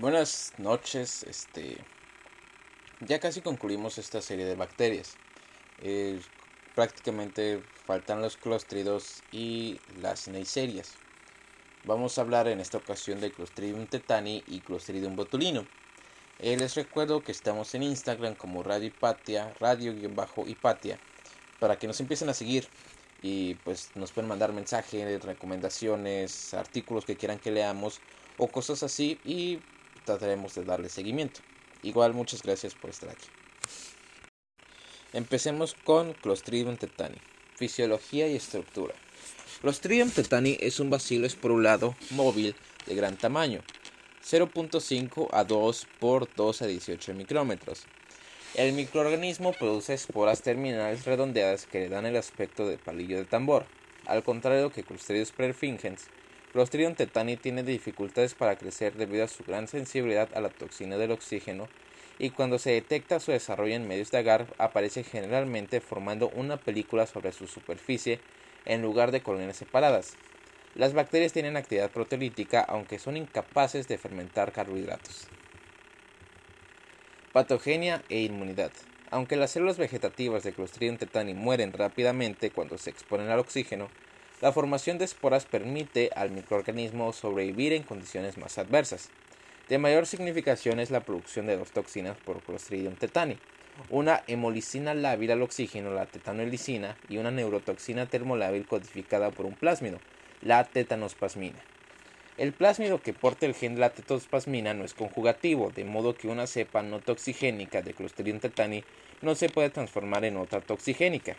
Buenas noches, este ya casi concluimos esta serie de bacterias. Eh, prácticamente faltan los clóstridos y las neiserias. Vamos a hablar en esta ocasión de Clostridium tetani y Clostridium botulino. Eh, les recuerdo que estamos en Instagram como Radio Hipatia, Radio-Hipatia, para que nos empiecen a seguir y pues nos pueden mandar mensajes, recomendaciones, artículos que quieran que leamos o cosas así y trataremos de darle seguimiento. Igual muchas gracias por estar aquí. Empecemos con Clostridium tetani. Fisiología y estructura. Clostridium tetani es un bacilo esporulado móvil de gran tamaño, 0.5 a 2 por 2 a 18 micrómetros. El microorganismo produce esporas terminales redondeadas que le dan el aspecto de palillo de tambor. Al contrario que Clostridium perfringens, Clostridium tetani tiene dificultades para crecer debido a su gran sensibilidad a la toxina del oxígeno y cuando se detecta su desarrollo en medios de agar aparece generalmente formando una película sobre su superficie en lugar de colonias separadas. Las bacterias tienen actividad proteolítica aunque son incapaces de fermentar carbohidratos. Patogenia e inmunidad. Aunque las células vegetativas de Clostridium tetani mueren rápidamente cuando se exponen al oxígeno, la formación de esporas permite al microorganismo sobrevivir en condiciones más adversas. De mayor significación es la producción de dos toxinas por Clostridium tetani, una hemolicina lábil al oxígeno, la tetanolicina, y una neurotoxina termolábil codificada por un plásmido, la tetanospasmina. El plásmido que porta el gen de la tetanospasmina no es conjugativo, de modo que una cepa no toxigénica de Clostridium tetani no se puede transformar en otra toxigénica.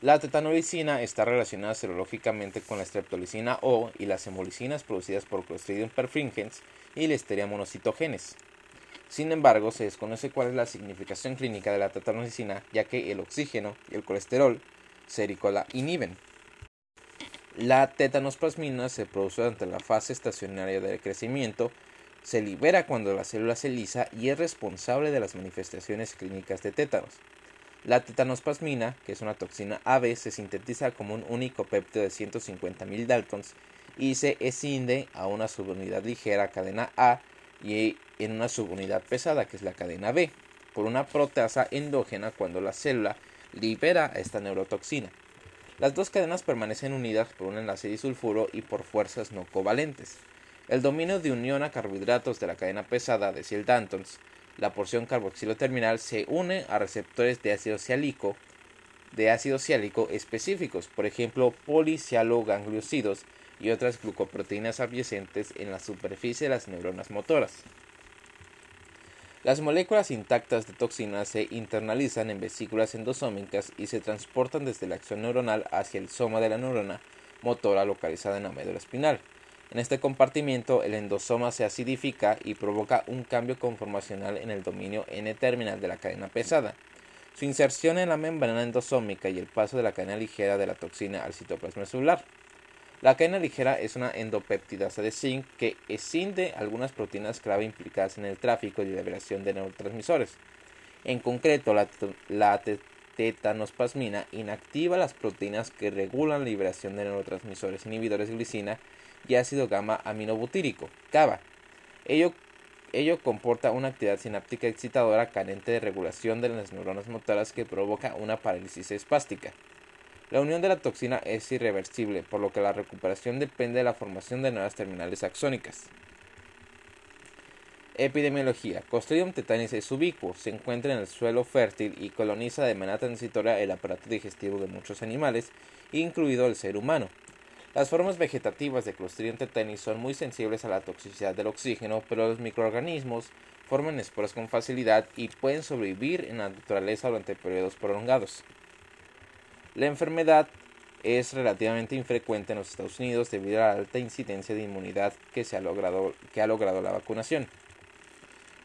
La tetanolicina está relacionada serológicamente con la streptolicina O y las hemolicinas producidas por Clostridium perfringens y Listeria monocitogenes. Sin embargo, se desconoce cuál es la significación clínica de la tetanolicina, ya que el oxígeno y el colesterol sérico la inhiben. La tetanospasmina se produce durante la fase estacionaria del crecimiento, se libera cuando la célula se lisa y es responsable de las manifestaciones clínicas de tétanos. La tetanospasmina, que es una toxina AB, se sintetiza como un único péptido de 150.000 daltons y se escinde a una subunidad ligera cadena A y en una subunidad pesada que es la cadena B por una proteasa endógena cuando la célula libera esta neurotoxina. Las dos cadenas permanecen unidas por un enlace disulfuro y por fuerzas no covalentes. El dominio de unión a carbohidratos de la cadena pesada de 100 daltons la porción carboxilo terminal se une a receptores de ácido ciálico, de ácido ciálico específicos, por ejemplo, policialogangliosidos y otras glucoproteínas adyacentes en la superficie de las neuronas motoras. Las moléculas intactas de toxinas se internalizan en vesículas endosómicas y se transportan desde la acción neuronal hacia el soma de la neurona motora localizada en la médula espinal. En este compartimiento el endosoma se acidifica y provoca un cambio conformacional en el dominio N-terminal de la cadena pesada. Su inserción en la membrana endosómica y el paso de la cadena ligera de la toxina al citoplasma celular. La cadena ligera es una endopeptidasa de zinc que escinde algunas proteínas clave implicadas en el tráfico y liberación de neurotransmisores. En concreto, la, la tetanospasmina inactiva las proteínas que regulan la liberación de neurotransmisores inhibidores de glicina y ácido gamma aminobutírico, GABA. Ello, ello comporta una actividad sináptica excitadora carente de regulación de las neuronas motoras que provoca una parálisis espástica. La unión de la toxina es irreversible, por lo que la recuperación depende de la formación de nuevas terminales axónicas. Epidemiología. Clostridium tetanis es ubicuo, se encuentra en el suelo fértil y coloniza de manera transitoria el aparato digestivo de muchos animales, incluido el ser humano. Las formas vegetativas de Clostridium tetani son muy sensibles a la toxicidad del oxígeno, pero los microorganismos forman esporas con facilidad y pueden sobrevivir en la naturaleza durante periodos prolongados. La enfermedad es relativamente infrecuente en los Estados Unidos debido a la alta incidencia de inmunidad que, se ha, logrado, que ha logrado la vacunación.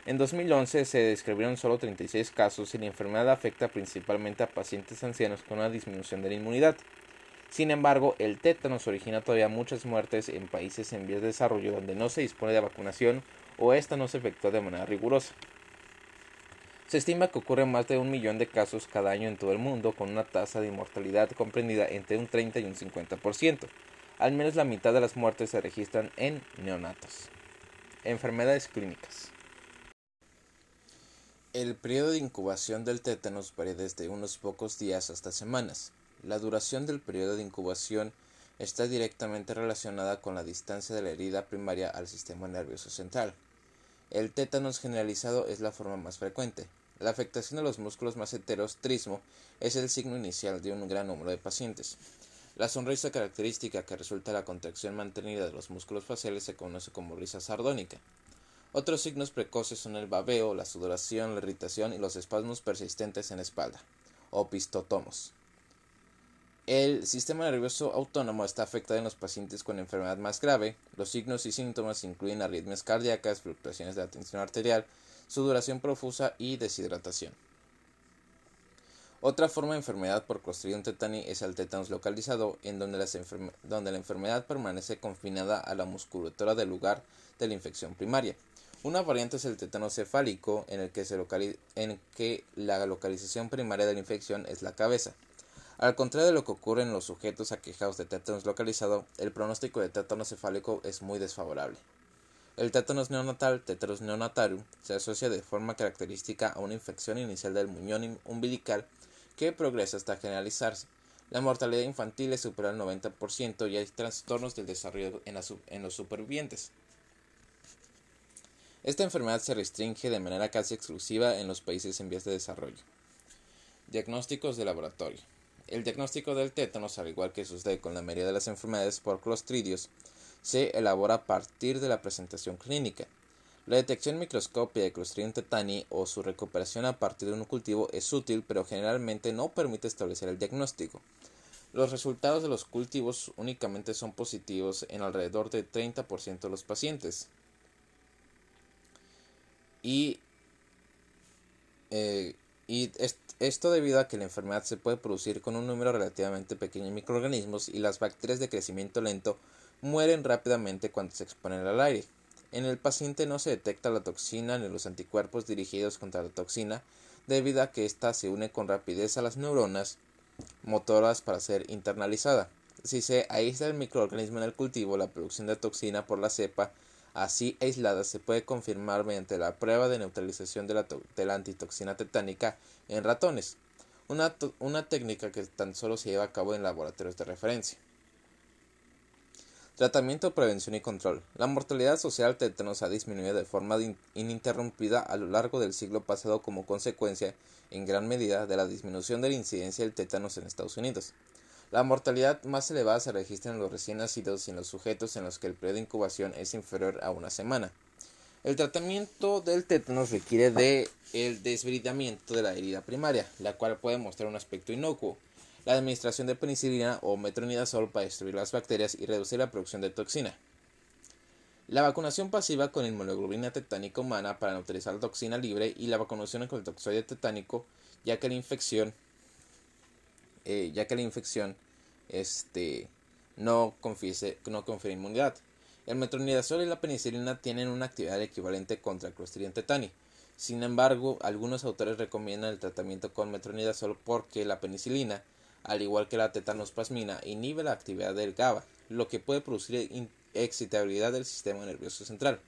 En 2011 se describieron solo 36 casos y la enfermedad afecta principalmente a pacientes ancianos con una disminución de la inmunidad. Sin embargo, el tétanos origina todavía muchas muertes en países en vías de desarrollo donde no se dispone de vacunación o esta no se efectúa de manera rigurosa. Se estima que ocurren más de un millón de casos cada año en todo el mundo, con una tasa de mortalidad comprendida entre un 30 y un 50%. Al menos la mitad de las muertes se registran en neonatos. Enfermedades clínicas. El periodo de incubación del tétanos varía desde unos pocos días hasta semanas. La duración del periodo de incubación está directamente relacionada con la distancia de la herida primaria al sistema nervioso central. El tétanos generalizado es la forma más frecuente. La afectación de los músculos maseteros trismo es el signo inicial de un gran número de pacientes. La sonrisa característica que resulta de la contracción mantenida de los músculos faciales se conoce como risa sardónica. Otros signos precoces son el babeo, la sudoración, la irritación y los espasmos persistentes en la espalda, o pistotomos. El sistema nervioso autónomo está afectado en los pacientes con enfermedad más grave. Los signos y síntomas incluyen arritmias cardíacas, fluctuaciones de la tensión arterial, sudoración profusa y deshidratación. Otra forma de enfermedad por Clostridium tetani es el tétanos localizado, en donde, donde la enfermedad permanece confinada a la musculatura del lugar de la infección primaria. Una variante es el tétano cefálico, en el que, la localización primaria de la infección es la cabeza. Al contrario de lo que ocurre en los sujetos aquejados de tétanos localizado, el pronóstico de tétano cefálico es muy desfavorable. El tétanos neonatal, Tetanus neonatarum, se asocia de forma característica a una infección inicial del muñón umbilical que progresa hasta generalizarse. La mortalidad infantil es superior al 90% y hay trastornos del desarrollo en los supervivientes. Esta enfermedad se restringe de manera casi exclusiva en los países en vías de desarrollo. Diagnósticos de laboratorio. El diagnóstico del tétanos, al igual que sucede con la mayoría de las enfermedades por clostridios, se elabora a partir de la presentación clínica. La detección microscópica de Clostridium tetani o su recuperación a partir de un cultivo es útil, pero generalmente no permite establecer el diagnóstico. Los resultados de los cultivos únicamente son positivos en alrededor del 30% de los pacientes y, eh, y esto debido a que la enfermedad se puede producir con un número relativamente pequeño de microorganismos y las bacterias de crecimiento lento mueren rápidamente cuando se exponen al aire. En el paciente no se detecta la toxina ni los anticuerpos dirigidos contra la toxina debido a que ésta se une con rapidez a las neuronas motoras para ser internalizada. Si se aísla el microorganismo en el cultivo, la producción de toxina por la cepa así aislada se puede confirmar mediante la prueba de neutralización de la, antitoxina tetánica en ratones, una, técnica que tan solo se lleva a cabo en laboratorios de referencia. Tratamiento, prevención y control. La mortalidad social tétanos ha disminuido de forma ininterrumpida a lo largo del siglo pasado como consecuencia, en gran medida, de la disminución de la incidencia del tétanos en Estados Unidos. La mortalidad más elevada se registra en los recién nacidos y en los sujetos en los que el periodo de incubación es inferior a una semana. El tratamiento del tétanos requiere de el desbridamiento de la herida primaria, la cual puede mostrar un aspecto inocuo. La administración de penicilina o metronidazol para destruir las bacterias y reducir la producción de toxina. La vacunación pasiva con inmunoglobulina tetánica humana para neutralizar la toxina libre y la vacunación con el toxoide tetánico, ya que la infección eh, ya que la infección este, no, confiese, no confiere inmunidad. El metronidazol y la penicilina tienen una actividad equivalente contra el Clostridium tetani. Sin embargo, algunos autores recomiendan el tratamiento con metronidazol porque la penicilina, al igual que la tetanospasmina, inhibe la actividad del GABA, lo que puede producir excitabilidad del sistema nervioso central.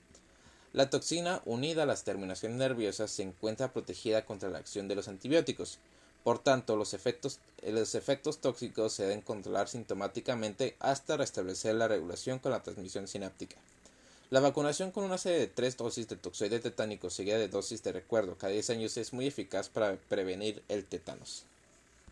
La toxina, unida a las terminaciones nerviosas, se encuentra protegida contra la acción de los antibióticos. Por tanto, los efectos, los efectos tóxicos se deben controlar sintomáticamente hasta restablecer la regulación con la transmisión sináptica. La vacunación con una serie de tres dosis de toxoide tetánico seguida de dosis de recuerdo cada 10 años es muy eficaz para prevenir el tétanos.